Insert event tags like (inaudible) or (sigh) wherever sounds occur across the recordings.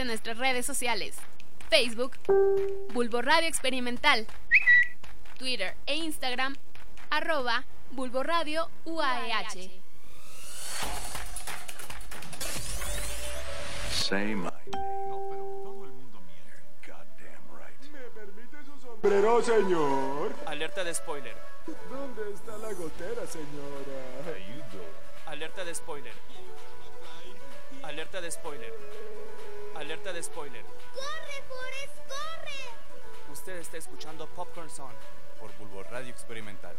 en nuestras redes sociales. Facebook, Bulbo Radio Experimental. Twitter e Instagram, arroba Bulbo Radio UAEH. Say my Pero, señor. Alerta de spoiler. ¿Dónde está la gotera, señora? Alerta de spoiler. Alerta de spoiler. Alerta de spoiler. ¡Corre, Forrest, corre! Usted está escuchando Popcorn Song por Bulbo Radio Experimental.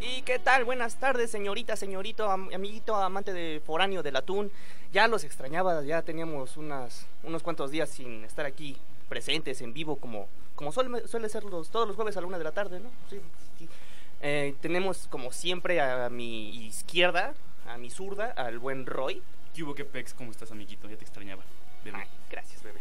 ¿Y qué tal? Buenas tardes, señorita, señorito, am- amiguito, amante de foráneo del atún. Ya los extrañaba, ya teníamos unas, unos cuantos días sin estar aquí presentes en vivo como, como suele, suele ser los, todos los jueves a la una de la tarde, ¿no? Sí, sí. Eh, tenemos como siempre a mi izquierda, a mi zurda, al buen Roy. ¿Qué hubo, qué pex? ¿Cómo estás, amiguito? Ya te extrañaba. Bebé. Ay, gracias, bebé.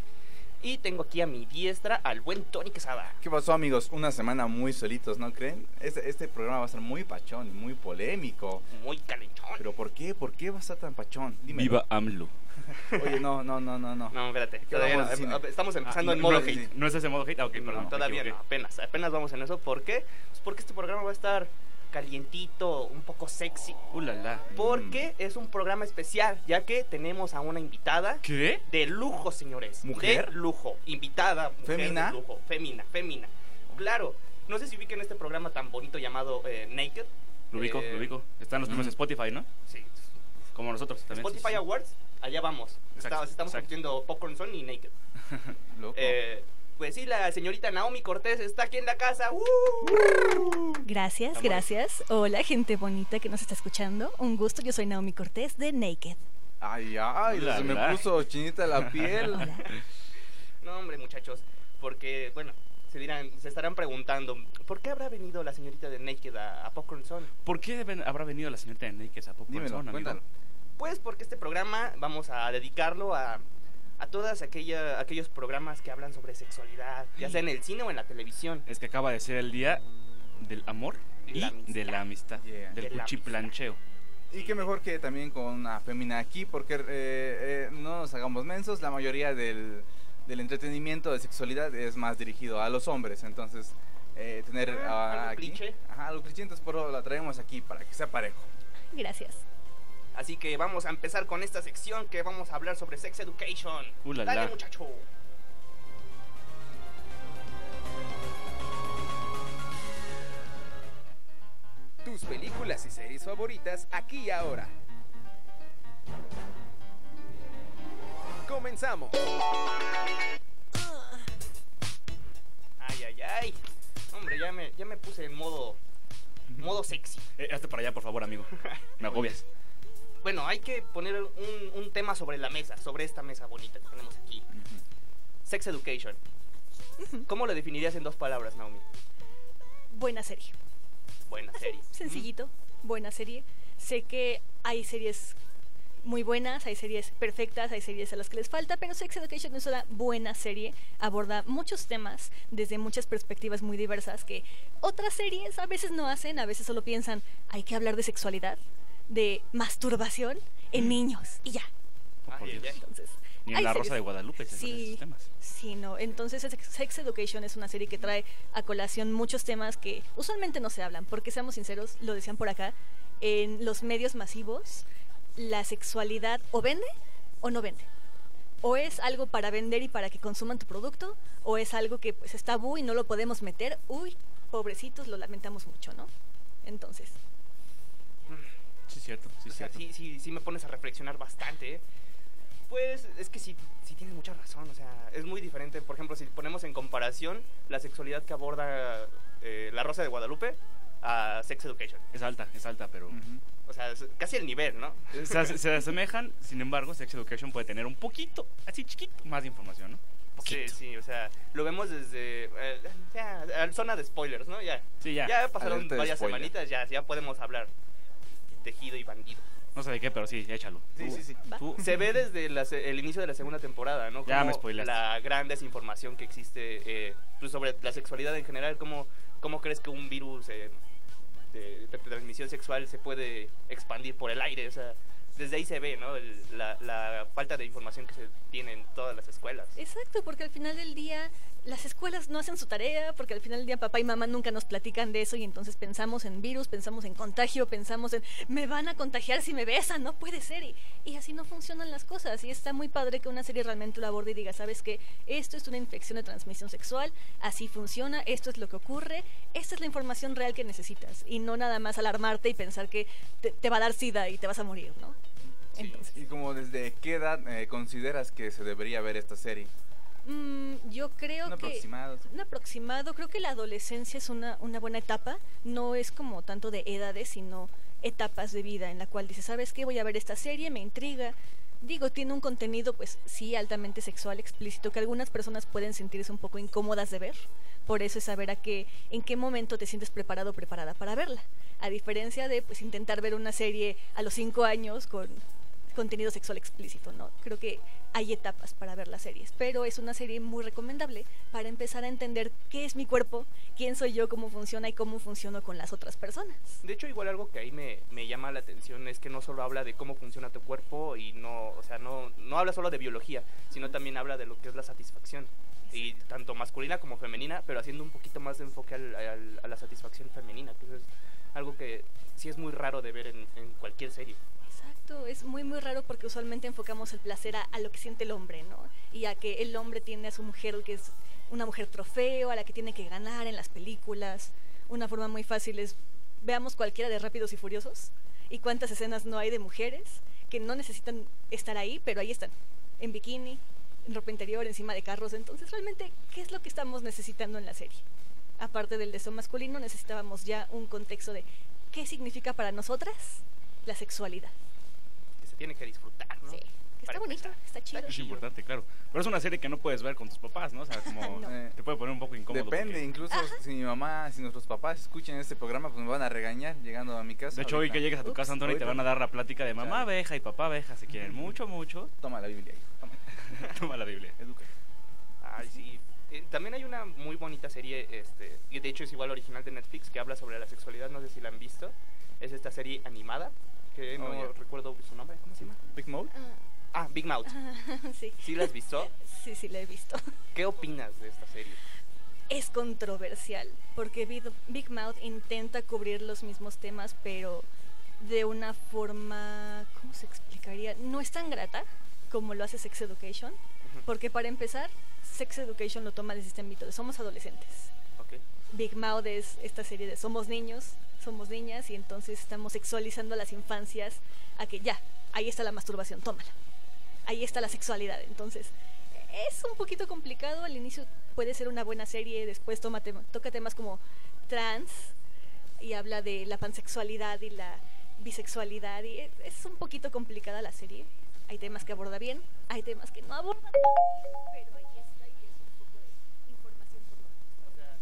Y tengo aquí a mi diestra al buen Tony Quesada. ¿Qué pasó, amigos? Una semana muy solitos, ¿no creen? Este, este programa va a ser muy pachón, muy polémico. Muy calentón. ¿Pero por qué? ¿Por qué va a estar tan pachón? Dímelo. Viva AMLO. (laughs) Oye, no, no, no, no, no. No, espérate. ¿Qué todavía no, cine? Estamos empezando Ah, en no, modo no, hate. sí, ¿No es ese modo hate? Ah, ok, No, perdón. Todavía no, apenas, apenas vamos en eso. ¿Por qué? Pues porque este programa va a estar calientito, un poco sexy. Uh, la, la. Porque es un programa especial, ya que tenemos a una invitada ¿Qué? de lujo, señores. ¿Mujer? De lujo. Invitada. mujer ¿Femina? De lujo. Femina, femina. Claro. No sé si ubiquen este programa tan bonito llamado eh, Naked. Lo ubico, Eh, lo ubico. Están los premios mm. Spotify, ¿no? Sí. Como nosotros también. Spotify sí, sí. Awards, allá vamos. Exacto, Estamos, estamos exacto. Popcorn Son y Naked. (laughs) Loco. Eh, pues sí, la señorita Naomi Cortés está aquí en la casa. ¡Uh! Gracias, gracias. Hola, gente bonita que nos está escuchando. Un gusto, yo soy Naomi Cortés de Naked. Ay, ay, La, se me la. puso chinita la piel. (laughs) Hola. No, hombre, muchachos, porque, bueno, se dirán, se estarán preguntando, ¿por qué habrá venido la señorita de Naked a, a Popcorn Zone? ¿Por qué habrá venido la señorita de Naked a Popcorn Dímelo, Zone, amigo? cuéntalo. Pues porque este programa vamos a dedicarlo a, a todas aquella, aquellos programas que hablan sobre sexualidad, ya sea en el cine o en la televisión. Es que acaba de ser el día del amor Y y la amistad. de la amistad. Yeah. Del De la cuchiplancheo. Y qué mejor que también con una femina aquí, porque eh, eh, no nos hagamos mensos, la mayoría del, del entretenimiento de sexualidad es más dirigido a los hombres, entonces eh, tener Ah, ah, algo aquí, cliché. ajá, algo cliché, entonces por eso la traemos aquí para que sea parejo. Gracias. Así que vamos a empezar con esta sección que vamos a hablar sobre Sex Education. Uh, la, Dale, la. muchacho. Tus películas y series favoritas aquí y ahora. Comenzamos. Ay, ay, ay. Hombre, ya me, ya me puse en modo, modo sexy. Eh, hazte para allá, por favor, amigo. (laughs) Me agobias. Bueno, hay que poner un, un tema sobre la mesa, sobre esta mesa bonita que tenemos aquí. Sex Education. ¿Cómo lo definirías en dos palabras, Naomi? Buena serie. Buena serie. Sencillito, buena serie. Sé que hay series muy buenas, hay series perfectas, hay series a las que les falta, pero Sex Education es una buena serie, aborda muchos temas desde muchas perspectivas muy diversas que otras series a veces no hacen, a veces solo piensan, hay que hablar de sexualidad, de masturbación en niños y ya. Oh, por Dios. Entonces, Ni en La Rosa series- de Guadalupe se Sí, temas. sí, no. Entonces, Sex Sex Education es una serie que trae a colación muchos temas que usualmente no se hablan, porque seamos sinceros, lo decían por acá, en los medios masivos, la sexualidad o vende o no vende. O es algo para vender y para que consuman tu producto, o es algo que pues es tabú y no lo podemos meter. Uy, pobrecitos, lo lamentamos mucho, ¿no? Entonces, Sí, cierto, sí, O sea, cierto. sí, sí, sí me pones a reflexionar bastante. ¿eh? Pues es que sí, sí tienes mucha razón. O sea, es muy diferente. Por ejemplo, si ponemos en comparación la sexualidad que aborda eh, La Rosa de Guadalupe a Sex Education. Es alta, es alta, pero... Ujú. O sea, es casi el nivel, ¿no? (laughs) se, as- se asemejan, sin embargo, Sex Education puede tener un poquito, así chiquito, más de información, ¿no? Sí, Poquito. sí, o sea, lo vemos desde. eh, ya, zona de spoilers, ¿no? Ya. Sí, ya. Ya pasaron varias spoiler. semanitas, ya, ya podemos hablar. Tejido y bandido. No sé de qué, pero sí, échalo. Sí, sí, sí. tú- Se ve desde la se- el inicio de la segunda temporada, ¿no? Ya Como me spoileaste. La gran desinformación que existe eh, pues sobre la sexualidad en general. ¿Cómo, cómo crees que un virus eh, de, de transmisión sexual se puede expandir por el aire. O sea, desde ahí se ve, ¿no? El- la, la falta de información que se tiene en todas las escuelas. Exacto, porque al final del día las escuelas no hacen su tarea, porque al final del día papá y mamá nunca nos platican de eso y entonces pensamos en virus, pensamos en contagio, pensamos en me van a contagiar si me besan, no puede ser. Y, así no funcionan las cosas. Y está muy padre que una serie realmente lo aborde y diga, sabes que esto es una infección de transmisión sexual, así funciona, esto es lo que ocurre, esta es la información real que necesitas. Y no nada más alarmarte y pensar que te, te va a dar sida y te vas a morir, ¿no? Entonces, ¿Y como desde qué edad eh, consideras que se debería ver esta serie? mm, yo creo Un que... aproximado. Un aproximado, creo que la adolescencia es una, una buena etapa, no es como tanto de edades, sino etapas de vida en la cual dices, ¿sabes qué? Voy a ver esta serie, me intriga. Digo, tiene un contenido, pues sí, altamente sexual, explícito, que algunas personas pueden sentirse un poco incómodas de ver. Por eso es saber a qué, en qué momento te sientes preparado o preparada para verla. A diferencia de, pues, intentar ver una serie a los cinco años con contenido sexual explícito, ¿no? Creo que hay etapas para ver las series, pero es una serie muy recomendable para empezar a entender qué es mi cuerpo, quién soy yo, cómo funciona y cómo funciono con las otras personas. De hecho, igual algo que ahí me, me llama la atención es que no solo habla de cómo funciona tu cuerpo y no, o sea, no, no habla solo de biología, sino también habla de lo que es la satisfacción. Y tanto masculina como femenina, pero haciendo un poquito más de enfoque al- al- a la satisfacción femenina, que eso es algo que sí es muy raro de ver en, en cualquier serie. Exacto, es muy muy raro porque usualmente enfocamos el placer a, a lo que siente el hombre, ¿no? Y a que el hombre tiene a su mujer que es una mujer trofeo, a la que tiene que ganar en las películas. Una forma muy fácil es, veamos cualquiera de Rápidos y Furiosos y cuántas escenas no hay de mujeres que no necesitan estar ahí, pero ahí están, en bikini, en ropa interior, encima de carros. Entonces, realmente, ¿qué es lo que estamos necesitando en la serie? Aparte del deseo masculino, necesitábamos ya un contexto de qué significa para nosotras la sexualidad. Tiene que disfrutar, ¿no? Sí, está bonito, está chido. Es importante, claro. Pero es una serie que no puedes ver con tus papás, ¿no? O sea, como (laughs) No. Eh, te puede poner un poco incómodo. Depende, porque- incluso si mi mamá, si nuestros papás escuchan este programa, pues me van a regañar llegando a mi casa. De hecho, hoy ahorita. que llegues a tu casa, Antonio, y te van a dar la plática de mamá abeja y papá abeja. Se quieren mucho, mucho. Toma la Biblia, hijo, toma. (laughs) Toma la Biblia. Educa. Ay, sí. Eh, también hay una muy bonita serie, este, y de hecho es igual original de Netflix, que habla sobre la sexualidad, no sé si la han visto. Es esta serie animada, que no Oh, recuerdo su nombre, ¿cómo se llama? Big Mode. Ah, Big Mouth. (laughs) sí. ¿Sí la has visto? Sí, sí, la he visto. ¿Qué opinas de esta serie? Es controversial, porque Big, Big Mouth intenta cubrir los mismos temas, pero de una forma, ¿cómo se explicaría? No es tan grata como lo hace Sex Education, porque para empezar, Sex Education lo toma desde este ámbito de somos adolescentes. Ok. Big Mouth es esta serie de somos niños, somos niñas y entonces estamos sexualizando a las infancias a que ya, ahí está la masturbación, tómala. Ahí está la sexualidad. Entonces, es un poquito complicado. Al inicio puede ser una buena serie, después toma tema- toca temas como trans y habla de la pansexualidad y la bisexualidad y es, es un poquito complicada la serie. Hay temas que aborda bien, hay temas que no aborda, pero ahí está y es un poco de información por lo menos.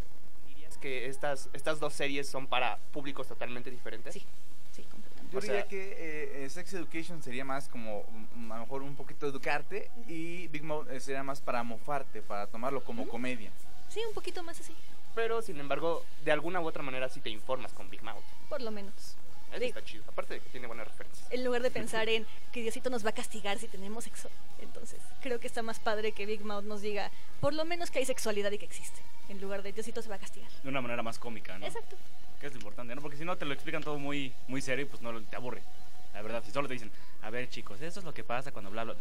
¿Dirías que estas, estas dos series son para públicos totalmente diferentes? Sí, sí, completamente. Yo O diría que eh, eh, Sex Education sería más como, mm, a lo mejor un poquito educarte y Big Mouth eh, sería más para mofarte, para tomarlo como comedia. Sí, un poquito más así, Pero, sin embargo, de alguna u otra manera sí te informas con Big Mouth. por lo menos. Eso está chido. Aparte de que tiene buenas referencias. En lugar de pensar en que Diosito nos va a castigar si tenemos sexo. Entonces, creo que está más padre que Big Mouth nos diga, por lo menos que hay sexualidad y que existe. En lugar de Diosito se va a castigar. De una manera más cómica, ¿no? Exacto. Que es lo importante, ¿no? Porque si no te lo explican todo muy, muy serio y pues no te aburre. La verdad, si solo te dicen, a ver chicos, esto es lo que pasa cuando bla bla,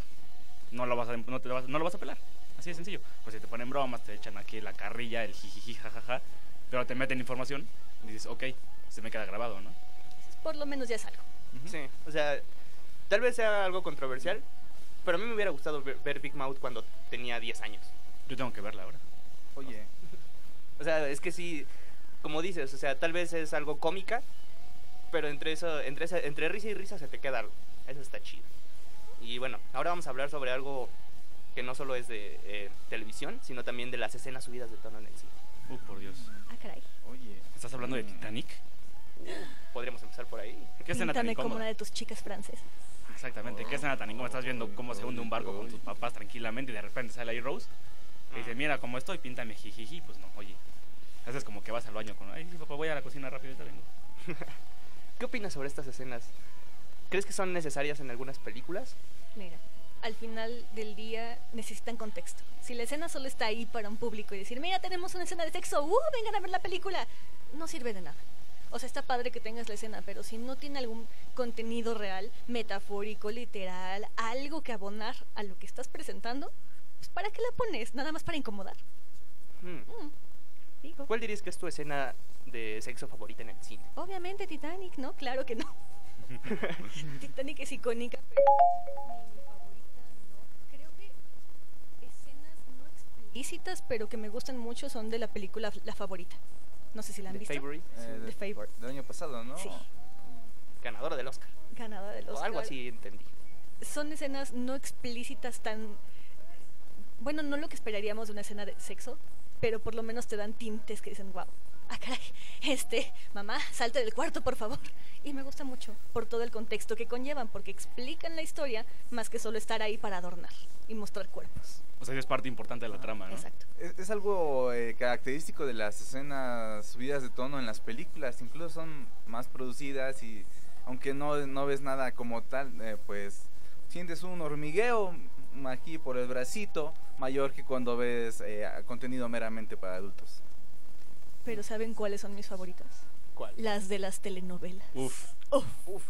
no lo vas a, no te lo vas, no lo vas a pelar. Así de sencillo. Pues si te ponen bromas, te echan aquí la carrilla, el jijiji, jajaja, pero te meten información y dices, ok, se me queda grabado, ¿no? Por lo menos ya es algo. Sí, o sea, tal vez sea algo controversial, pero a mí me hubiera gustado ver, ver Big Mouth cuando tenía 10 años. Yo tengo que verla ahora. Oye, O sea, es que sí, como dices, o sea, tal vez es algo cómica, pero entre eso, entre esa- entre risa y risa se te queda algo. Eso está chido. Y bueno, ahora vamos a hablar sobre algo que no solo es de eh, televisión, sino también de las escenas subidas de tono en el cine. Uh, por Dios. Ah, caray. oye. ¿Estás hablando de Mm. Titanic? Podríamos empezar por ahí. ¿Qué escena tan Píntame como incómoda? una de tus chicas francesas. Exactamente, ¿qué escena tan incómoda? Estás viendo cómo se hunde un barco con tus papás tranquilamente y de repente sale ahí Rose y dice, mira cómo estoy, píntame jijiji. Pues no, oye, Haces como que vas al baño con, ay, sí, papá, voy a la cocina rápido y te vengo. (laughs) ¿Qué opinas sobre estas escenas? ¿Crees que son necesarias en algunas películas? Mira, al final del día necesitan contexto. Si la escena solo está ahí para un público y decir, mira, tenemos una escena de sexo, ¡uh! Vengan a ver la película, no sirve de nada. O sea, está padre que tengas la escena, pero si no tiene algún contenido real, metafórico, literal, algo que abonar a lo que estás presentando, pues ¿para qué la pones? Nada más para incomodar. Hmm. Mm, digo. ¿Cuál dirías que es tu escena de sexo favorita en el cine? Obviamente Titanic, ¿no? Claro que no. (laughs) Titanic es icónica, pero mi favorita no. Creo que escenas no explícitas, pero que me gustan mucho son de la película La Favorita. No sé si la han The visto. Favorite, Eh, The de- Favorite. del año pasado, ¿no? Sí. ganadora del Oscar. Ganada de los O algo así entendí. Son escenas no explícitas tan... Bueno, no lo que esperaríamos de una escena de sexo, pero por lo menos te dan tintes que dicen, wow, ah, caray, este, mamá, salte del cuarto, por favor. Y me gusta mucho por todo el contexto que conllevan, porque explican la historia más que solo estar ahí para adornar y mostrar cuerpos. O sea, es parte importante de la trama, ¿no? Exacto. Es, es algo eh, característico de las escenas subidas de tono en las películas, incluso son más producidas y aunque no, no ves nada como tal, eh, pues sientes un hormigueo aquí por el bracito mayor que cuando ves eh, contenido meramente para adultos. Pero ¿saben cuáles son mis favoritas? ¿Cuál? Las de las telenovelas. Uf. Uf, Uf.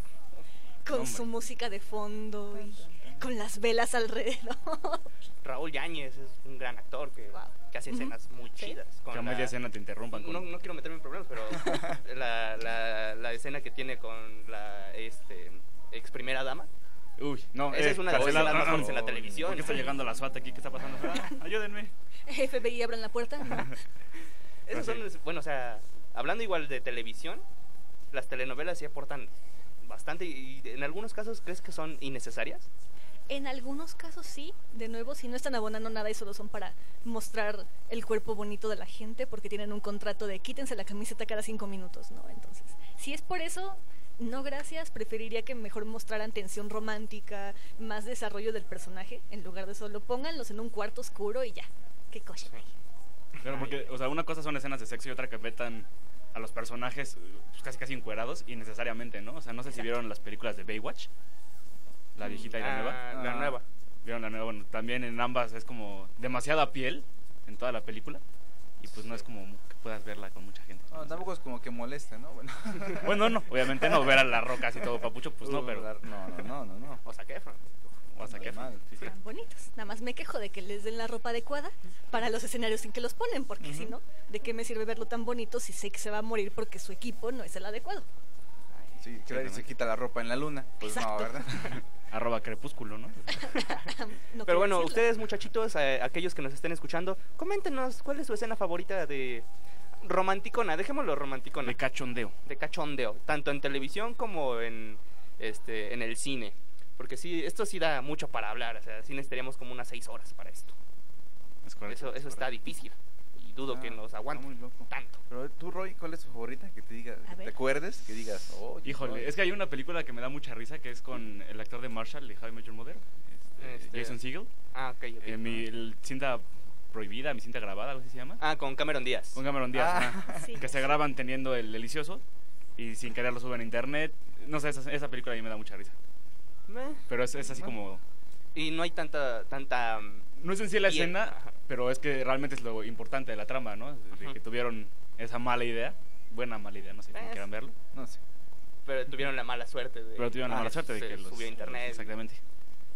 con Hombre. su música de fondo y con las velas alrededor. (laughs) Raúl Yáñez es un gran actor que, Wow. que hace escenas muy Sí. chidas. con Que a la- media escena te interrumpan con... no, no quiero meterme en problemas, pero (laughs) la, la, la escena que tiene con la este, ex primera dama. Uy, no, Esa eh, es una de las más ah, fuertes en la televisión. ¿Por qué está llegando la SWAT aquí? ¿Qué está pasando? (laughs) Ah, ayúdenme. FBI, abran la puerta. Bueno, o sea, hablando igual de televisión, las telenovelas sí aportan bastante y en algunos casos crees que son innecesarias. En algunos casos sí, de nuevo, si no están abonando nada y solo son para mostrar el cuerpo bonito de la gente porque tienen un contrato de quítense la camiseta cada cinco minutos, ¿no? Entonces, si es por eso, no gracias, preferiría que mejor mostraran tensión romántica, más desarrollo del personaje, en lugar de solo pónganlos en un cuarto oscuro y ya, qué cosa. Pero porque, o sea, una cosa son escenas de sexo y otra que metan a los personajes pues, casi casi encuerados innecesariamente, ¿no? O sea, no sé si vieron las películas de Baywatch, la viejita y la Ah, nueva. La Ah. nueva. Vieron la nueva, bueno, también en ambas es como demasiada piel en toda la película y pues no es como que puedas verla con mucha gente. No, tampoco es como que moleste, ¿no? Bueno, Bueno, no, obviamente no ver a la roca así todo papucho, pues no, pero No, no, no, no, no. O sea, que o sea, que Normal. sí, sí. Están bonitos. Nada más me quejo de que les den la ropa adecuada para los escenarios en que los ponen, porque si no, ¿de qué me sirve verlo tan bonito si sé que se va a morir porque su equipo no es el adecuado? Sí, nadie se quita la ropa en la luna. Pues no. ¿verdad? (laughs) Arroba crepúsculo, ¿no? (laughs) No Pero bueno, decirlo. ustedes muchachitos, eh, aquellos que nos estén escuchando, coméntenos cuál es su escena favorita de romanticona, dejémoslo romanticona, De de, cachondeo. cachondeo, tanto en televisión como en este en el cine. Porque sí, esto sí da mucho para hablar, o sea, sí necesitaríamos como unas seis horas para esto. Es correcto. Eso, es eso está difícil y dudo Ah, que nos aguante tanto. Pero tú, Roy, ¿cuál es tu favorita? Que te diga, A que ver. te acuerdes, que digas, oh, Híjole, es que hay una película que me da mucha risa que es con el actor de Marshall de How I Met Your Mother, este, Este- Jason Segel. Ah, ok, ok. Eh, mi el cinta prohibida, mi cinta grabada, algo así se llama. Ah, con Cameron Díaz. Con Cameron Díaz, Ah. (laughs) Sí. que se graban teniendo el delicioso y sin querer lo suben a internet. No sé, esa, esa película a mí me da mucha risa. Meh. Pero es, es así como... Y no hay tanta tanta mm, No es en sí la Bien, escena, pero es que realmente es lo importante de la trama, ¿no? De Ajá. que tuvieron esa mala idea. Buena mala idea, no sé si Es- quieran verlo. No sé. pero tuvieron la mala suerte de Pero tuvieron la ah, mala suerte de que los... subió a internet. Exactamente.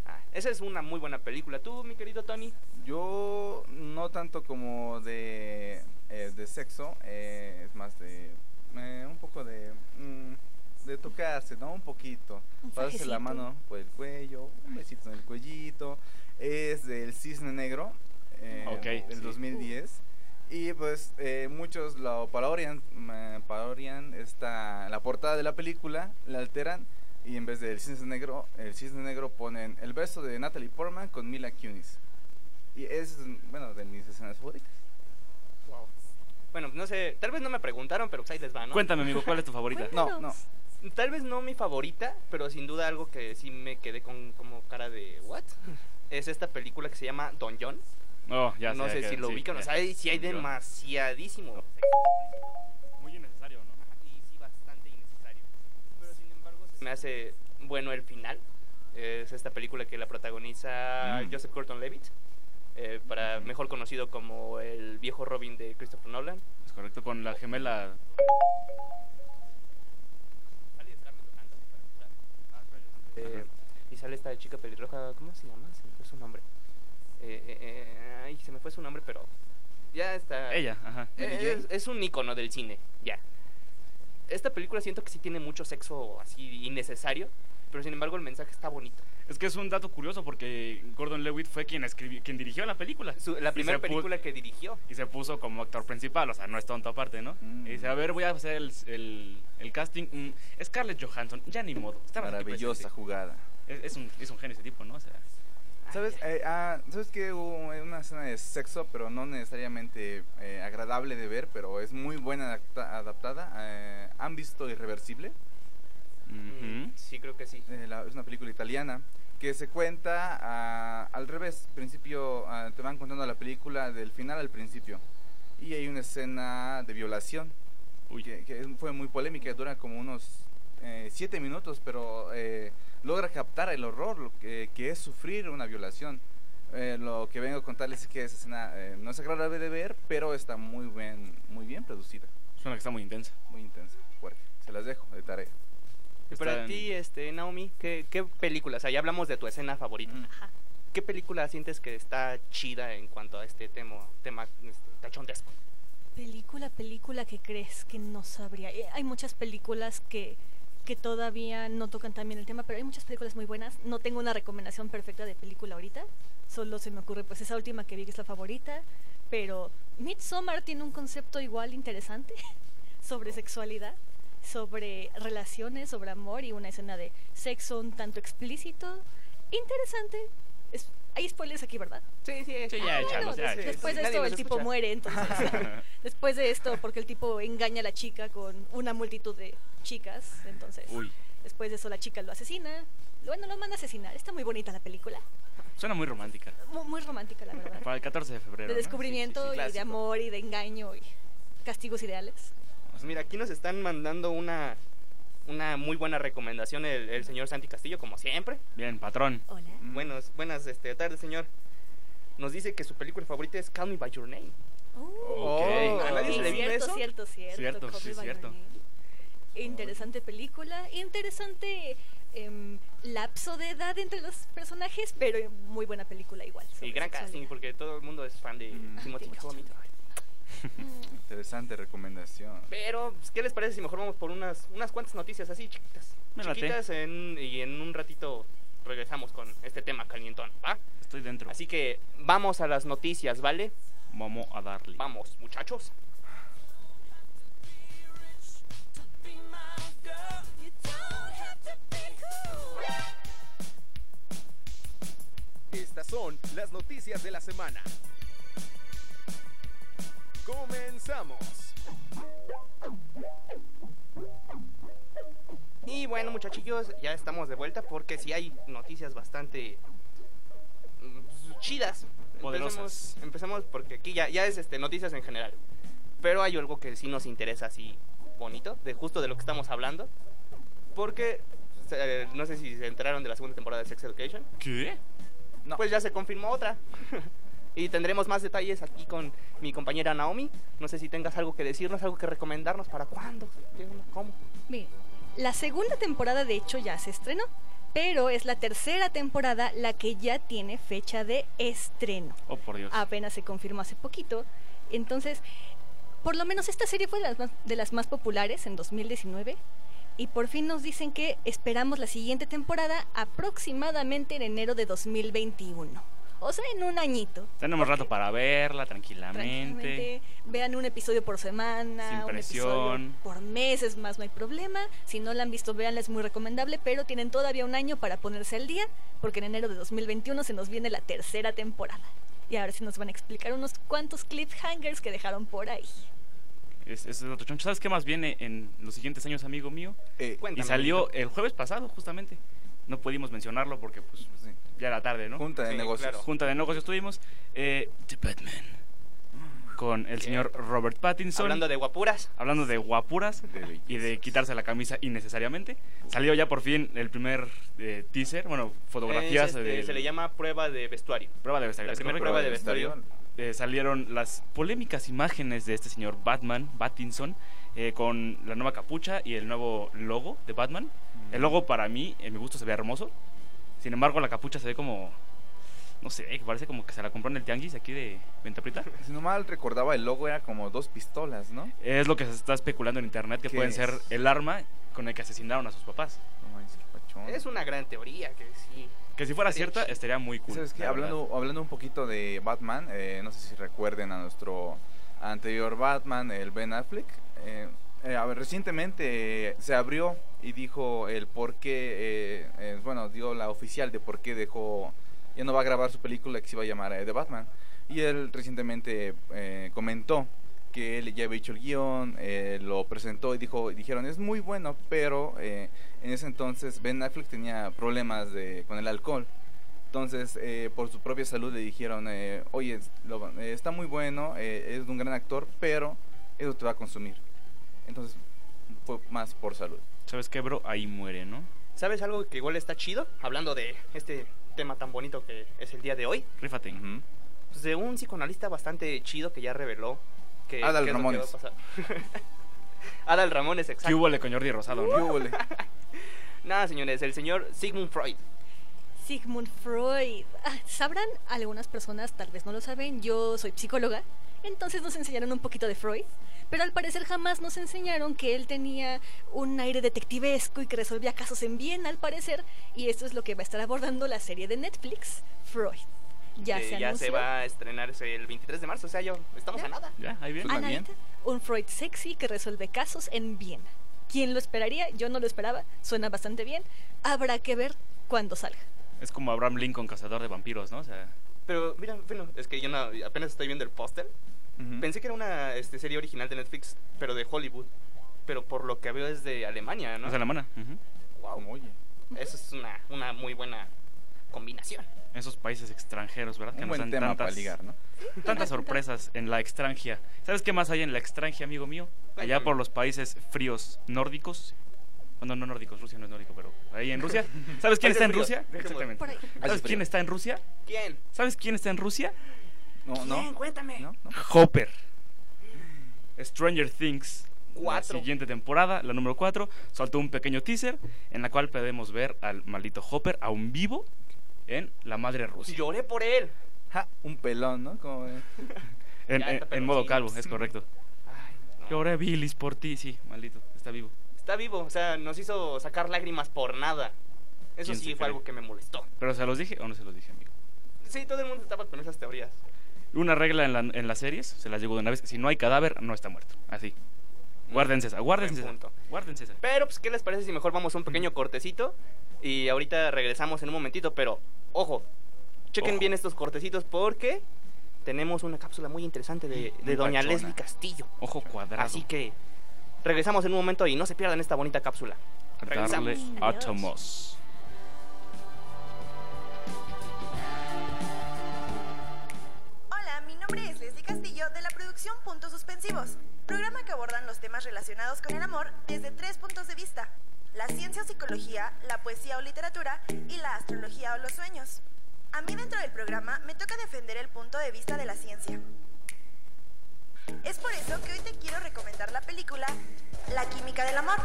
Ah, esa es una muy buena película. ¿Tú, mi querido Tony? Yo no tanto como de, eh, de sexo, eh, es más de eh, un poco de, mm, de tocarse, ¿no? Un poquito. Un Pasarse la mano por el cuello, un besito en el cuellito. Es del Cisne Negro, eh, Ok, del sí. 2010. Y pues eh, muchos lo parodian, parodian esta, la portada de la película, la alteran y en vez del cisne negro, el cisne negro ponen el beso de Natalie Portman con Mila Kunis. Y es, bueno, de mis escenas favoritas. Wow. Bueno, no sé, tal vez no me preguntaron, pero pues ahí les va, ¿no? Cuéntame, amigo, ¿cuál es tu favorita? No, no. Tal vez no mi favorita, pero sin duda algo que sí me quedé con como cara de ¿what? Es esta película que se llama Don John. Oh, ya no sé que- si lo sí, ubican, o sea, hay- sí hay demasiadísimo. Muy innecesario, ¿no? Sí, sí, bastante innecesario. Pero sin embargo, me hace bueno el final. Es esta película que la protagoniza Mm. Joseph Gordon-Levitt, eh, para mejor conocido como el viejo Robin de Christopher Nolan. Es correcto, con la gemela. Eh, y sale esta chica pelirroja, ¿cómo se llama? Se me fue su nombre. Eh, eh, eh, ay, se me fue su nombre, pero ya está. Ella, ajá. Es, es un icono del cine, ya. Esta película siento que sí tiene mucho sexo así innecesario, pero sin embargo el mensaje está bonito. Es que es un dato curioso porque Gordon Lewitt fue quien escribió, quien dirigió la película. Su- la primera película que dirigió. Y se puso como actor principal, o sea, no es tonto aparte, ¿no? Mm. Y dice, a ver, voy a hacer el, el- el casting. Mm, Scarlett Johansson, ya ni modo. Maravillosa jugada. Es, es un, es un genio ese tipo, ¿no? O sea, ¿Sabes? Eh, ah, ¿Sabes que hubo una escena de sexo, pero no necesariamente eh, agradable de ver, pero es muy buena adapta- adaptada? Eh, ¿Han visto Irreversible? Mm, Sí, creo que sí. Eh, la- es una película italiana que se cuenta ah, al revés. Principio, ah, te van contando la película del final al principio. Y hay una escena de violación Uy. que, que fue muy polémica, dura como unos eh, siete minutos, pero eh, logra captar el horror lo que, que es sufrir una violación. Eh, lo que vengo a contarles es que esa escena eh, no es agradable de ver, pero está muy bien, muy bien producida, Suena que está muy intensa. muy intensa, fuerte. Se las dejo de tarea. Para en- ti, este, Naomi, ¿qué, ¿qué película? O sea, ya hablamos de tu escena favorita. Mm. ¿Qué película sientes que está chida en cuanto a este tema, tema este, tachontesco? Película, película que crees que no sabría. Eh, hay muchas películas que, que todavía no tocan también el tema, pero hay muchas películas muy buenas. No tengo una recomendación perfecta de película ahorita. Solo se me ocurre pues esa última que vi que es la favorita. Pero Midsommar tiene un concepto igual interesante (laughs) sobre sexualidad, sobre relaciones, sobre amor y una escena de sexo un tanto explícito. Interesante. Es- hay spoilers aquí, ¿verdad? Sí, sí, Sí, ya, échalos, ya, échalos. Después de esto el tipo escucha. muere, entonces. (laughs) después de esto, porque el tipo engaña a la chica con una multitud de chicas, entonces. Uy, Después de eso la chica lo asesina. Bueno, lo manda a asesinar. Está muy bonita la película. suena muy romántica. Mu- Muy, romántica, la verdad. Para el 14 de febrero. De ¿no? descubrimiento Sí, sí, sí, y de amor y de engaño y castigos ideales. Pues mira, aquí nos están mandando una, una muy buena recomendación el, el señor Santi Castillo, como siempre. Bien, patrón. Hola. Mm. Buenos, buenas este, tardes, señor. Nos dice que su película favorita es Call Me By Your Name. Ok. ¿A nadie Sí, se le cierto, eso? cierto, cierto, Cierto, Call sí, Me By Your cierto. Name. Interesante película, interesante em, lapso de edad entre los personajes, pero muy buena película igual. Y gran casting, porque todo el mundo es fan de Mm. Timothy Timothy Chalamet. (laughs) Interesante recomendación. Pero, pues, ¿qué les parece si mejor vamos por unas, unas cuantas noticias así chiquitas? Me. Chiquitas en- y en un ratito regresamos con este tema calientón, ¿va? Estoy dentro. Así que vamos a las noticias, ¿vale? Vamos a darle. Vamos, muchachos. Estas son las noticias de la semana. Comenzamos. Y bueno, muchachillos, ya estamos de vuelta porque sí hay noticias bastante mm, chidas. Poderosas. Empecemos, empecemos porque aquí ya, ya es este, noticias en general. Pero hay algo que sí nos interesa así bonito, de justo de lo que estamos hablando. Porque, eh, no sé si se enteraron de la segunda temporada de Sex Education. ¿Qué? No. Pues ya se confirmó otra. (laughs) y tendremos más detalles aquí con mi compañera Naomi. No sé si tengas algo que decirnos, algo que recomendarnos para cuándo, cómo. Mire, la segunda temporada de hecho ya se estrenó, pero es la tercera temporada la que ya tiene fecha de estreno. Oh, por Dios. Apenas se confirmó hace poquito. Entonces, por lo menos esta serie fue de las más, de las más populares en 2019. Y por fin nos dicen que esperamos la siguiente temporada aproximadamente en enero de 2021. O sea, en un añito. Tenemos rato para verla tranquilamente. Tranquilamente, vean un episodio por semana, Sin un episodio presión. por meses más, no hay problema. Si no la han visto, véanla, es muy recomendable, pero tienen todavía un año para ponerse al día, porque en enero de 2021 se nos viene la tercera temporada. Y ahora sí nos van a explicar unos cuantos cliffhangers que dejaron por ahí. Es, es otro choncho. ¿Sabes qué más viene en los siguientes años, amigo mío? Eh, y salió el jueves pasado, justamente. no pudimos mencionarlo porque pues Sí. Ya era tarde, ¿no? Junta de Sí, negocios. claro. Junta de negocios tuvimos eh, The Batman con el señor Robert Pattinson. Hablando de guapuras. hablando de guapuras De y de quitarse la camisa innecesariamente. Salió ya por fin el primer eh, teaser, bueno, fotografías Es, este, del- se le llama prueba de vestuario. prueba de vestuario. la primera prueba de vestuario. Eh, salieron las polémicas imágenes de este señor Batman, Pattinson, eh, con la nueva capucha y el nuevo logo de Batman. El logo para mí, en mi gusto, se ve hermoso. Sin embargo, la capucha se ve como, no sé, que parece como que se la compró en el tianguis aquí de Ventaprita. (laughs) Si no mal recordaba, el logo era como dos pistolas, ¿no? Es lo que se está especulando en internet, que ¿Qué pueden es? ser el arma con el que asesinaron a sus papás. No manches, qué pachón. Es una gran teoría que sí. Que si fuera Sí. cierta, estaría muy cool. ¿Sabes qué? la verdad. Hablando, hablando un poquito de Batman, eh, no sé si recuerden a nuestro anterior Batman, el Ben Affleck. eh, eh, recientemente eh, se abrió y dijo el por qué, eh, bueno, dio la oficial de por qué dejó, ya no va a grabar su película que se iba a llamar The Batman. Y él recientemente comentó que él ya había hecho el guion, lo presentó y dijo, dijeron, es muy bueno, pero en ese entonces Ben Affleck tenía problemas con el alcohol. Entonces, por su propia salud le dijeron, eh, oye, está muy bueno, es un gran actor, pero eso te va a consumir. Entonces, fue más por salud. ¿Sabes qué, bro? Ahí muere, ¿no? ¿Sabes algo que igual está chido? Hablando de este tema tan bonito que es el día de hoy. Rífate. Pues de un psicoanalista bastante chido que ya reveló que Adal qué Ramones. (laughs) Adal Ramones, ¿Qué exacto. hubo con Jordi Rosado, no? ¿Qué? (laughs) Nada, señores, el señor Sigmund Freud. Sigmund Freud. Ah, Sabrán algunas personas, tal vez no lo saben, yo soy psicóloga, entonces nos enseñaron un poquito de Freud, pero al parecer jamás nos enseñaron que él tenía un aire detectivesco y que resolvía casos en bien, al parecer, y esto es lo que va a estar abordando la serie de Netflix, Freud. Ya que se ya se va a estrenar el 23 de marzo, o sea, ya estamos Ya. a nada. Ya, ahí bien. Suena A bien. nadita, un Freud sexy que resuelve casos en bien. ¿Quién lo esperaría? Yo no lo esperaba, suena bastante bien. Habrá que ver cuándo salga. Es como Abraham Lincoln, cazador de vampiros, ¿no? O sea, Pero mira, bueno, es que yo no, apenas estoy viendo el póster. Ujú. Pensé que era una este, serie original de Netflix, pero de Hollywood. Pero por lo que veo es de Alemania, ¿no? es alemana. ujú. Wow, Oye, eso es una, una muy buena combinación. Esos países extranjeros, ¿verdad? un nos buen dan tema para tantas- ligar, ¿no? Tantas sorpresas en la extranjia. ¿Sabes qué más hay en la extranjia, amigo mío? Allá por los países fríos nórdicos. Bueno, no nórdicos, Rusia no es nórdico, pero ahí en Rusia. ¿Sabes quién está en Rusia? Exactamente. ¿Sabes quién está en Rusia? ¿Quién? ¿Sabes quién está en Rusia? No, ¿Quién? no. Cuéntame. ¿No? ¿No? Hopper. Stranger Things. Cuatro. La siguiente temporada, la número 4, soltó un pequeño teaser en la cual podemos ver al maldito Hopper aún vivo en La Madre Rusia. Lloré por él. Ja, un pelón, ¿no? Como, (laughs) En, modo calvo, es correcto. Ay, no. Lloré Billis por ti, sí, maldito, está vivo. Está vivo, o sea, nos hizo sacar lágrimas por nada. Eso ¿Quién sí fue cree? algo que me molestó. ¿Pero se los dije o no se los dije, amigo? Sí, todo el mundo estaba con esas teorías. Una regla en, la- en las series, se las digo de una vez, si no hay cadáver, no está muerto. Así. Guárdense esa, guárdense esa. Guárdense esa. Pero, pues, ¿qué les parece si mejor vamos a un pequeño cortecito? Y ahorita regresamos en un momentito, pero, ojo, chequen Ojo. bien estos cortecitos porque tenemos una cápsula muy interesante de, de Muy Doña pachona. Leslie Castillo. Ojo cuadrado. Así que regresamos en un momento y no se pierdan esta bonita cápsula. Darle regresamos. Adiós. átomos. Nombre es Leslie Castillo de la producción Puntos Suspensivos, programa que abordan los temas relacionados con el amor desde tres puntos de vista, la ciencia o psicología, la poesía o literatura y la astrología o los sueños. A mí dentro del programa me toca defender el punto de vista de la ciencia. Es por eso que hoy te quiero recomendar la película La química del amor,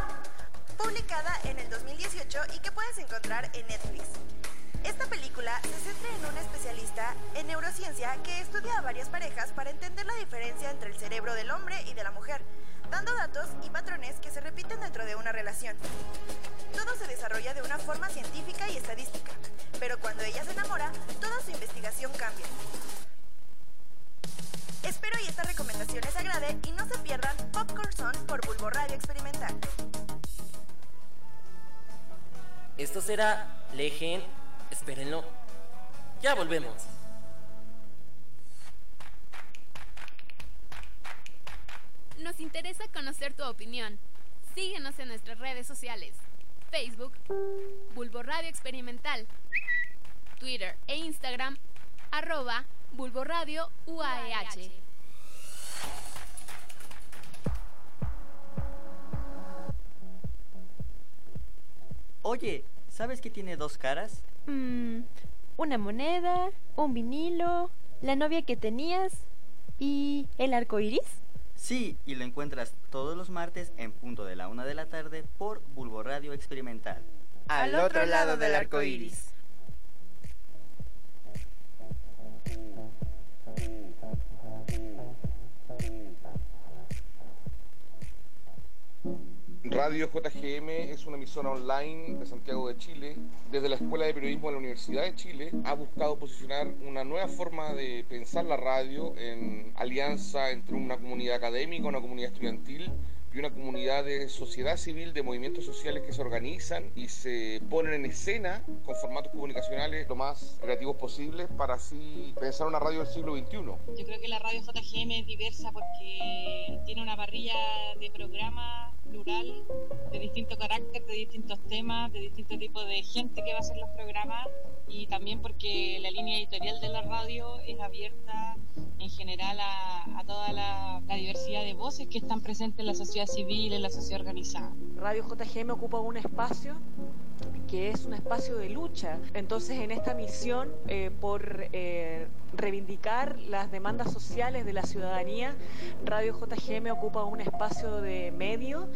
publicada en el 2018 y que puedes encontrar en Netflix. Esta película se centra en un especialista en neurociencia que estudia a varias parejas para entender la diferencia entre el cerebro del hombre y de la mujer, dando datos y patrones que se repiten dentro de una relación. Todo se desarrolla de una forma científica y estadística, pero cuando ella se enamora, toda su investigación cambia. Espero y esta recomendación les agrade y no se pierdan Popcorn Son por Bulbo Radio Experimental. Esto será Lejen. Espérenlo. Ya volvemos. Nos interesa conocer tu opinión. Síguenos en nuestras redes sociales. Facebook, Bulbo Radio Experimental. Twitter e Instagram, arroba Bulbo Radio UAEH. Oye, ¿sabes que tiene dos caras? Mm, una moneda, un vinilo, la novia que tenías y el arco iris. Sí, y lo encuentras todos los martes en punto de la una de la tarde por Bulbo Radio Experimental. Al otro lado del arco iris. Radio JGM es una emisora online de Santiago de Chile. Desde la Escuela de Periodismo de la Universidad de Chile ha buscado posicionar una nueva forma de pensar la radio en alianza entre una comunidad académica, una comunidad estudiantil y una comunidad de sociedad civil, de movimientos sociales que se organizan y se ponen en escena con formatos comunicacionales lo más creativos posibles para así pensar una radio del siglo XXI. Yo creo que la radio JGM es diversa porque tiene una parrilla de programas plural, de distinto carácter, de distintos temas, de distintos tipos de gente que va a hacer los programas y también porque la línea editorial de la radio es abierta en general a, a toda la, la diversidad de voces que están presentes en la sociedad civil, en la sociedad organizada. Radio JGM ocupa un espacio que es un espacio de lucha. Entonces, en esta misión eh, por eh, reivindicar las demandas sociales de la ciudadanía, Radio JGM ocupa un espacio de medio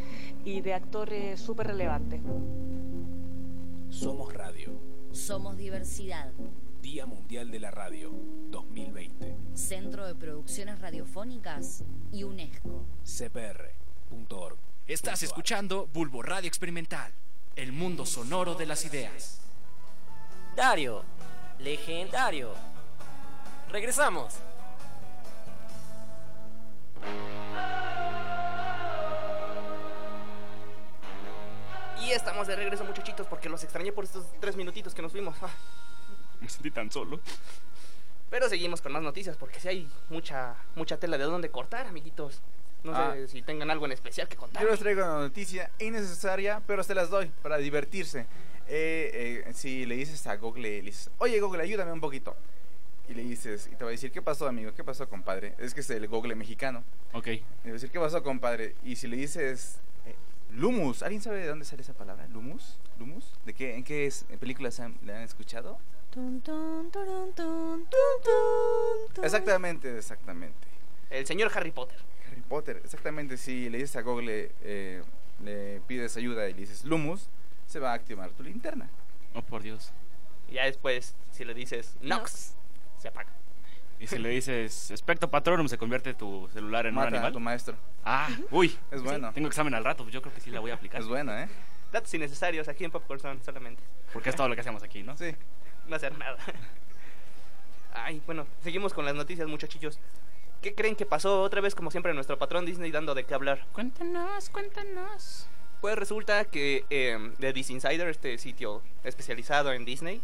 y de actores súper relevantes. Somos Radio. Somos diversidad. Día Mundial de la Radio 2020. Centro de Producciones Radiofónicas y UNESCO. Estás escuchando Bulbo Radio Experimental, el mundo sonoro de las ideas. Dario, legendario. Regresamos. Y estamos de regreso, muchachitos, porque los extrañé por estos tres minutitos que nos fuimos. Ah. Me sentí tan solo. Pero seguimos con más noticias, porque si hay mucha, mucha tela de dónde cortar, amiguitos. No Ah. sé si tengan algo en especial que contar. Yo les traigo una noticia innecesaria, pero se las doy para divertirse. Eh, eh, si le dices a Google, le dices, oye Google, ayúdame un poquito. Y le dices, y te va a decir, ¿qué pasó, amigo? ¿Qué pasó, compadre? Es que es el Google mexicano. Ok. Y le va a decir, ¿qué pasó, compadre? Y si le dices, eh, Lumus, ¿alguien sabe de dónde sale esa palabra? ¿Lumus? ¿Lumus? ¿De qué, ¿En qué es, en películas han- la han escuchado? Tun, tun, turun, tun, tun, tun, tun. Exactamente, exactamente. El señor Harry Potter. Harry Potter, exactamente. Si le dices a Google, eh, le pides ayuda y le dices Lumus, se va a activar tu linterna. Oh, por Dios. Y ya después, si le dices Nox, se apaga. Y si (laughs) le dices Specto Patronum, se convierte tu celular en Mata un a animal. tu maestro. Ah, uy. Es bueno. Tengo examen al rato, pues yo creo que sí la voy a aplicar. Es bueno, ¿eh? Datos innecesarios aquí en Popcorn Zone solamente. Porque es todo lo que hacemos aquí, ¿no? Sí. (laughs) No hacer nada. (laughs) Ay, bueno, seguimos con las noticias, muchachillos. ¿Qué creen que pasó otra vez, como siempre, nuestro patrón Disney dando de qué hablar? Cuéntanos, cuéntanos. Pues resulta que eh, The Disney Insider, este sitio especializado en Disney,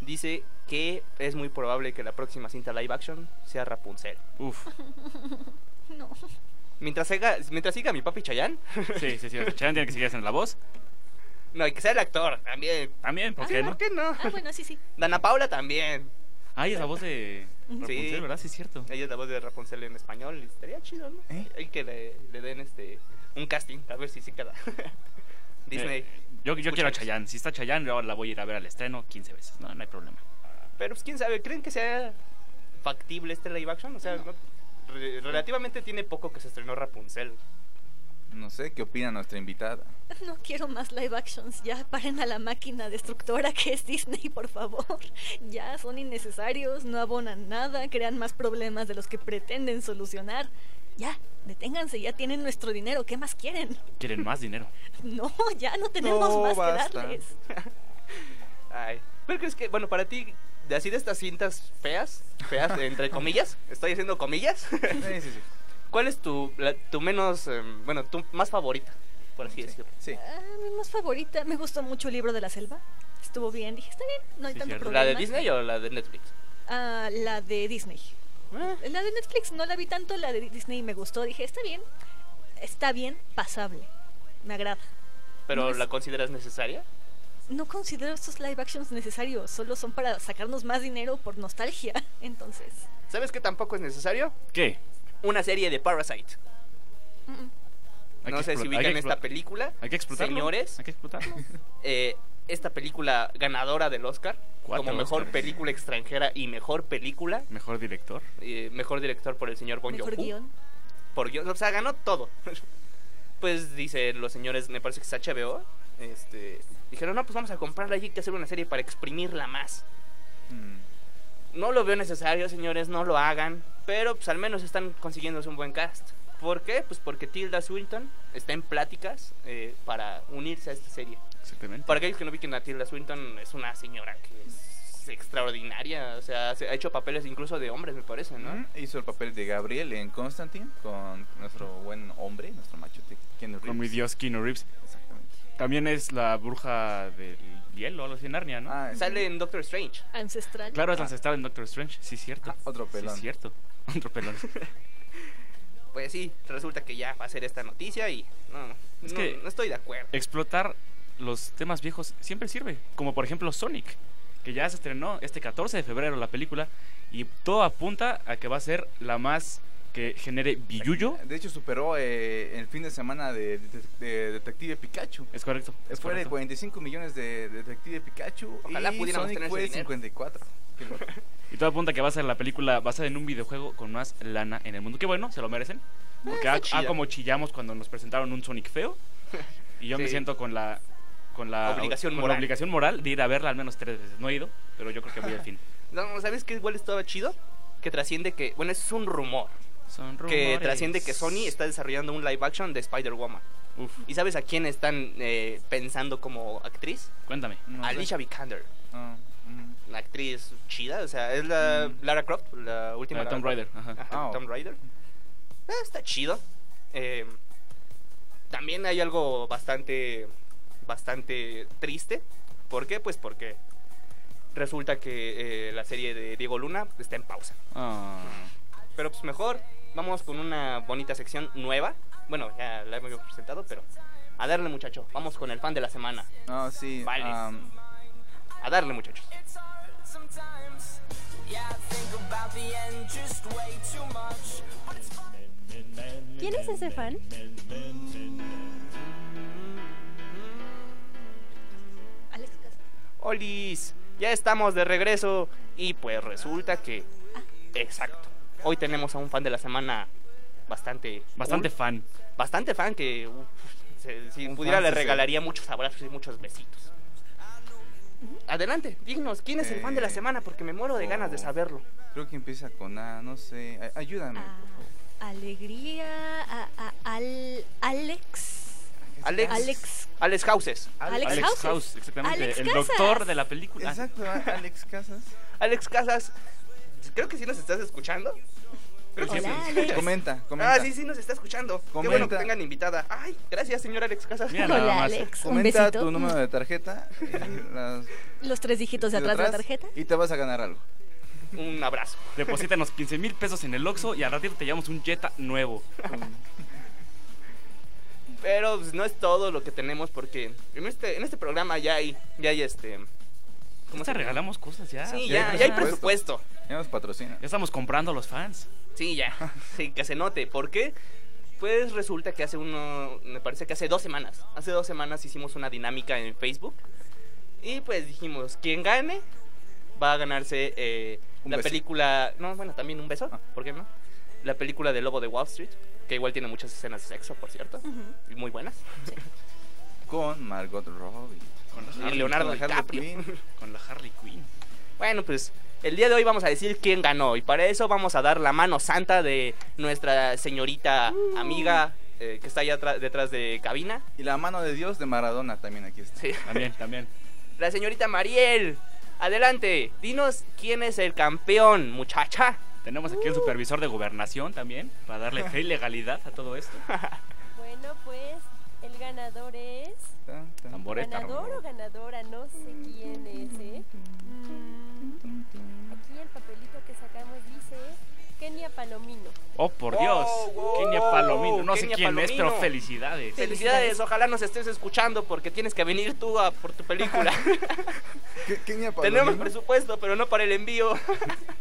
dice que es muy probable que la próxima cinta live action sea Rapunzel. Uf. (laughs) No. Mientras siga, mientras siga mi papi Chayanne. Sí, sí, sí. Chayanne tiene que seguir haciendo la voz. No, y que sea el actor también. También, ¿por qué no? ¿Por qué no? Ah, bueno, sí, sí. Dana Paula también. Ah, y es la voz de Rapunzel, ¿verdad? Sí, es cierto. Ella es la voz de Rapunzel en español. y Estaría chido, ¿no? ¿Eh? Hay que le, le den este un casting, a ver si sí queda. (laughs) Disney. Eh, yo yo quiero a. Chayanne. Si está Chayanne, yo la voy a ir a ver al estreno 15 veces. No, no hay problema. Pero pues quién sabe, ¿creen que sea factible este live action? O sea, no- re- relativamente tiene poco que se estrenó Rapunzel. No sé, ¿qué opina nuestra invitada? (laughs) No quiero más live actions. Ya paren a la máquina destructora que es Disney, por favor. (laughs) Ya son innecesarios, no abonan nada, crean más problemas de los que pretenden solucionar. Ya, deténganse, ya tienen nuestro dinero. ¿Qué más quieren? Quieren más dinero. (laughs) No, ya no tenemos No, más basta. que darles. Ay. ¿Pero crees que, bueno, para ti, de así de estas cintas feas, feas, entre comillas, estoy haciendo comillas, Sí, sí, sí. ¿Cuál es tu, la- tu menos, em, bueno, tu más favorita, por así decirlo? Sí. Ah, mi más favorita, me gustó mucho el libro de la selva. Estuvo bien, dije, está bien, no hay Sí, tanto cierto. problema. ¿La de Disney o la de Netflix? Ah, la de Disney. Eh, La de Netflix no la vi tanto, la de Disney me gustó. Dije, está bien, está bien, pasable. Me agrada. ¿Pero No es- la consideras necesaria? No considero estos live actions necesarios, solo son para sacarnos más dinero por nostalgia. (laughs) Entonces, ¿Sabes qué tampoco es necesario? ¿Qué? Una serie de Parasite. Hay no sé si ubican esta película. Hay que explotarlo. Señores, Hay que explotarlo. (laughs) eh, esta película ganadora del Oscar Cuatro como mejor Oscars. película extranjera y mejor película, Mejor director. eh, mejor director por el señor Bon mejor Joon-ho. guion. por guion, o sea, ganó todo. (laughs) pues dice los señores, me parece que es HBO, este, dijeron, no, pues vamos a comprarla y hay que hacer una serie para exprimirla más. Mm. No lo veo necesario, señores, no lo hagan, pero pues al menos están consiguiéndose un buen cast. ¿Por qué? Pues porque Tilda Swinton está en pláticas eh, para unirse a esta serie. Exactamente. Para aquellos que no ubiquen a Tilda Swinton, es una señora que es extraordinaria, o sea, se- ha hecho papeles incluso de hombres, me parece, ¿no? Mm, Hizo el papel de Gabriel en Constantine con nuestro buen hombre, nuestro machote, Keanu Con mi Reeves. dios Keanu Reeves. Exactamente. También es la bruja del hielo, algo así en Narnia, ¿no? Ah, Sale en Doctor Strange. Ancestral. Claro, es la ancestral en Doctor Strange. Sí, cierto. Ah, otro pelón. Sí, cierto. (laughs) Otro pelón. (laughs) Pues sí, resulta que ya va a ser esta noticia y no, Es no, que- no estoy de acuerdo. Explotar los temas viejos siempre sirve. Como por ejemplo Sonic, que ya se estrenó este 14 de febrero la película y todo apunta a que va a ser la más que genere billuyo. De hecho, superó eh, el fin de semana de, de- de Detective Pikachu. Es correcto. Es Fue de correcto. 45 millones de Detective Pikachu. Ojalá y pudiéramos Sonic tener fue ese dinero. 54. (laughs) Qué loco. Y todo apunta a que va a ser la película basada en un videojuego con más lana en el mundo. Que bueno, se lo merecen. Porque ah, ah, chida. como chillamos cuando nos presentaron un Sonic feo. (laughs) Y yo me siento con la con la Obligación con moral. la obligación moral de ir a verla al menos tres veces. No he ido, pero yo creo que voy al (laughs) fin. No, ¿Sabes qué igual estaba chido? Que trasciende que, bueno, es un rumor, Son que trasciende que Sony está desarrollando un live action de Spider-Woman. ¿Y sabes a quién están eh, pensando como actriz? cuéntame. No sé. Alicia Vikander. Ah, mm. Una actriz chida, o sea, es la Mm. Lara Croft, la última. La Lara Raider, Croft. ajá. Ajá, Ah, Tomb Raider. Eh, está chido. Eh, también hay algo bastante, bastante triste. ¿Por qué? Pues porque resulta que eh, la serie de Diego Luna está en pausa. Ah, Pero pues mejor, vamos con una bonita sección nueva. Bueno, ya la hemos presentado, pero a darle muchacho. Vamos con el fan de la semana. No, sí. Vale. A darle muchachos. ¿Quién es ese fan? Alex. Olis, ya estamos de regreso y pues resulta que, exacto, hoy tenemos a un fan de la semana bastante, bastante cool, fan. bastante fan que uf, se- si Un pudiera fan le regalaría muchos abrazos y muchos besitos. Adelante, díganos, ¿quién es el fan de la Eh, semana? Porque me muero de ganas de saberlo. creo que empieza con A, no sé. a- ayúdame. Ah, por favor. Alegría. A, a- al, Alex. Alex, Alex. Alex Houses. Alex Alex Houses. House, exactamente. Alex el Casas. doctor de la película. Exacto, Alex Casas. Alex Casas, creo que sí nos estás escuchando. Creo que Hola, sí. Alex. (laughs) Comenta, comenta. Ah, sí, sí nos está escuchando. Qué bueno que Comenta. tengan invitada. Ay, gracias, señor Alex Casas. Mira (laughs) nada Hola, más. Alex. Comenta tu número de tarjeta. (laughs) las- Los tres dígitos de atrás de la tarjeta. Y te vas a ganar algo. Un abrazo. Deposítanos 15 mil pesos en el Oxxo y al ratito te llevamos un Jetta nuevo. Pero pues, no es todo lo que tenemos porque en este, en este programa ya hay, ya hay este... ¿Cómo se te regalamos cosas ya? Sí, ya ya, hay ya hay presupuesto. Ya nos patrocina. Ya estamos comprando a los fans. Sí, ya. (laughs) Sí, que se note. ¿Por qué? Pues resulta que hace uno, me parece que hace dos semanas, hace dos semanas hicimos una dinámica en Facebook y pues dijimos, quien gane va a ganarse eh, la beso. película, no, bueno, también un beso, Ah. ¿por qué no? La película de Lobo de Wall Street, que igual tiene muchas escenas de sexo, por cierto, y muy buenas. Con Margot Robbie. Con la Y Leonardo con la Harley DiCaprio. Quinn. con la Harley Quinn. Bueno, pues el día de hoy vamos a decir quién ganó y para eso vamos a dar la mano santa de nuestra señorita amiga eh, que está allá detrás de cabina. Y la mano de Dios de Maradona también aquí está. Sí. También, también. (laughs) La señorita Mariel. Adelante, dinos quién es el campeón, muchacha. Tenemos aquí el supervisor de gobernación también, para darle fe y legalidad a todo esto. (laughs) Bueno, pues el ganador es... Tamboreta. ¿Ganador o ganadora? No sé quién es, ¿eh? Oh, por Dios. Kenia Palomino. No sé quién es, pero Palomino. felicidades. Felicidades, ojalá nos estés escuchando porque tienes que venir tú a por tu película. (laughs) Kenia Tenemos Palomino. presupuesto, pero no para el envío. (laughs)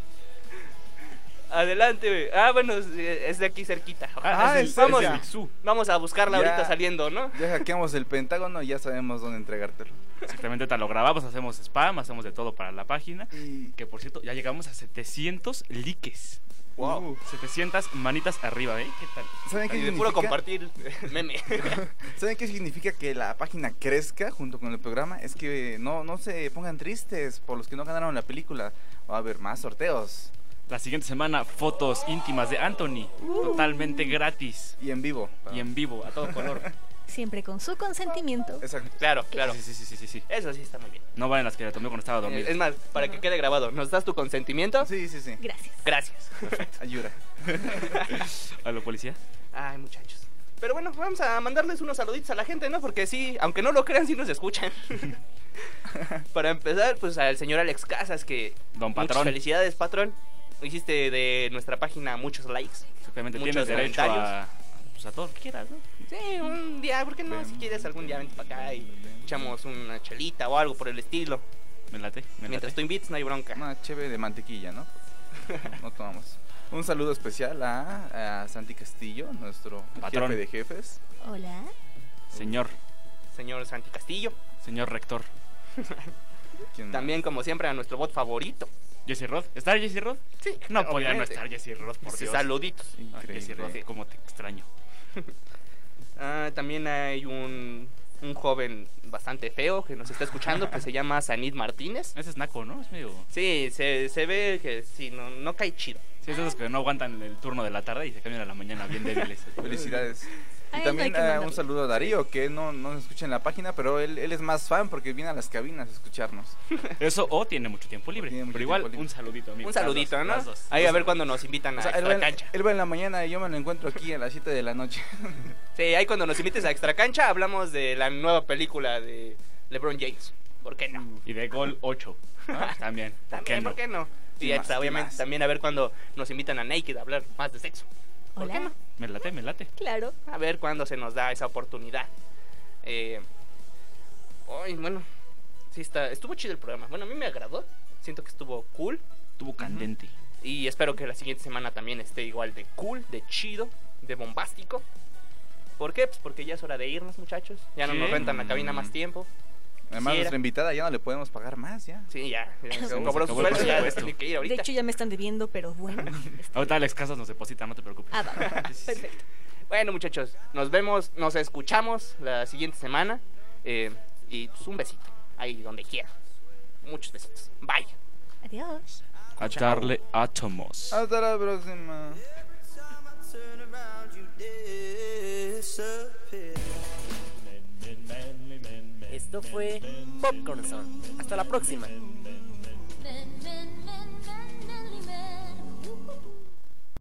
Adelante, güey. Ah, bueno, es- es de aquí cerquita. Ojalá- Ah, es- vamos, es de vamos, vamos a buscarla Ya- ahorita saliendo, ¿no? Ya hackeamos el Pentágono y ya sabemos dónde entregártelo. Exactamente, ahorita lo grabamos, hacemos spam, hacemos de todo para la página. Que por cierto, ya llegamos a 700 likes. Wow. 700 manitas arriba, ¿eh? ¿Qué tal? ¿Saben qué Y de significa? puro compartir meme. (laughs) ¿Saben qué significa que la página crezca junto con el programa? Es que no, no se pongan tristes por los que no ganaron la película. Va a haber más sorteos. La siguiente semana, fotos íntimas de Anthony. Totalmente gratis. Y en vivo. Y en vivo, a todo color. (laughs) Siempre con su consentimiento. Exacto. Claro, claro. Sí, sí, sí, sí, sí, sí. Eso sí está muy bien. No valen las que la tomé cuando estaba dormido. Es más, para que quede grabado, ¿nos das tu consentimiento? Sí, sí, sí. Gracias. Gracias. Ayuda. (laughs) ¿A la policía? Ay, muchachos. Pero bueno, vamos a mandarles unos saluditos a la gente, ¿no? Porque sí, aunque no lo crean, sí nos escuchan. (laughs) Para empezar, pues al señor Alex Casas, que... Don muchas Patrón. felicidades, patrón. Hiciste de nuestra página muchos likes. Exactamente, muchos tienes derecho comentarios. a, pues, a todo lo que quieras, ¿no? Sí, un día, ¿por qué no? Si quieres algún día, vente para acá y echamos una chelita o algo por el estilo. Me late, me Mientras late. tú invites, no hay bronca. Una cheve de mantequilla, ¿no? (laughs) No tomamos. Un saludo especial a, a Santi Castillo, nuestro Patrón. jefe de jefes. Hola. Señor, Señor Santi Castillo. señor rector. (laughs) ¿Quién También, como siempre, a nuestro bot favorito. ¿Jesse Roth? ¿Está Jesse Roth? Sí, No podía no estar Jesse Roth, por Sí, Dios. Saluditos. Ah, Jesse Roth, Sí. cómo te extraño. (laughs) Ah, también hay un, un joven bastante feo que nos está escuchando que se (laughs) llama Sanid Martínez. Ese es Naco, ¿no? Es medio... Sí, se, se ve que sí, no, no cae chido. Sí, es de esos que no aguantan el turno de la tarde y se cambian a la mañana bien débiles. (laughs) Felicidades. A Y también que eh, un saludo a Darío, que no, no nos escucha en la página, pero él, él es más fan porque viene a las cabinas a escucharnos. (laughs) Eso o tiene mucho tiempo libre. Mucho pero igual, libre. un saludito, amigo. Un saludito, ¿no? Ahí a ver cuando nos invitan a O sea, él, extra en, cancha. él va en la mañana y yo me lo encuentro aquí a las 7 de la noche. (laughs) Sí, ahí cuando nos invites a extra cancha hablamos de la nueva película de LeBron James. ¿Por qué no? Y de gol 8. También. ¿Por qué También, no? ¿por qué no? ¿Qué Y obviamente, más? también a ver cuando nos invitan a Naked a hablar más de sexo. ¿Por qué no? Me late, me late. Claro. A ver cuándo se nos da esa oportunidad. Eh, ay, bueno, sí está, estuvo chido el programa. Bueno, a mí me agradó. Siento que estuvo cool. Tuvo candente. Y espero que la siguiente semana también esté igual de cool, de chido, de bombástico. ¿Por qué? Pues porque ya es hora de irnos, muchachos. Ya no Sí. nos rentan la cabina más tiempo. Además, nuestra invitada ya no le podemos pagar más, ya. Sí, ya. ya (laughs) se acabó, acabó sueldo, ya tiene que ir ahorita. De hecho, ya me están debiendo, pero bueno. (laughs) Ahorita Alex Casas nos deposita, no te preocupes. Ah, va, va. Perfecto. Bueno, muchachos, nos vemos, nos escuchamos la siguiente semana. eh, y pues, un besito, ahí donde quiera. Muchos besitos. Bye. Adiós. A darle átomos. Hasta la próxima. Esto fue Popcorn Zone. Hasta la próxima.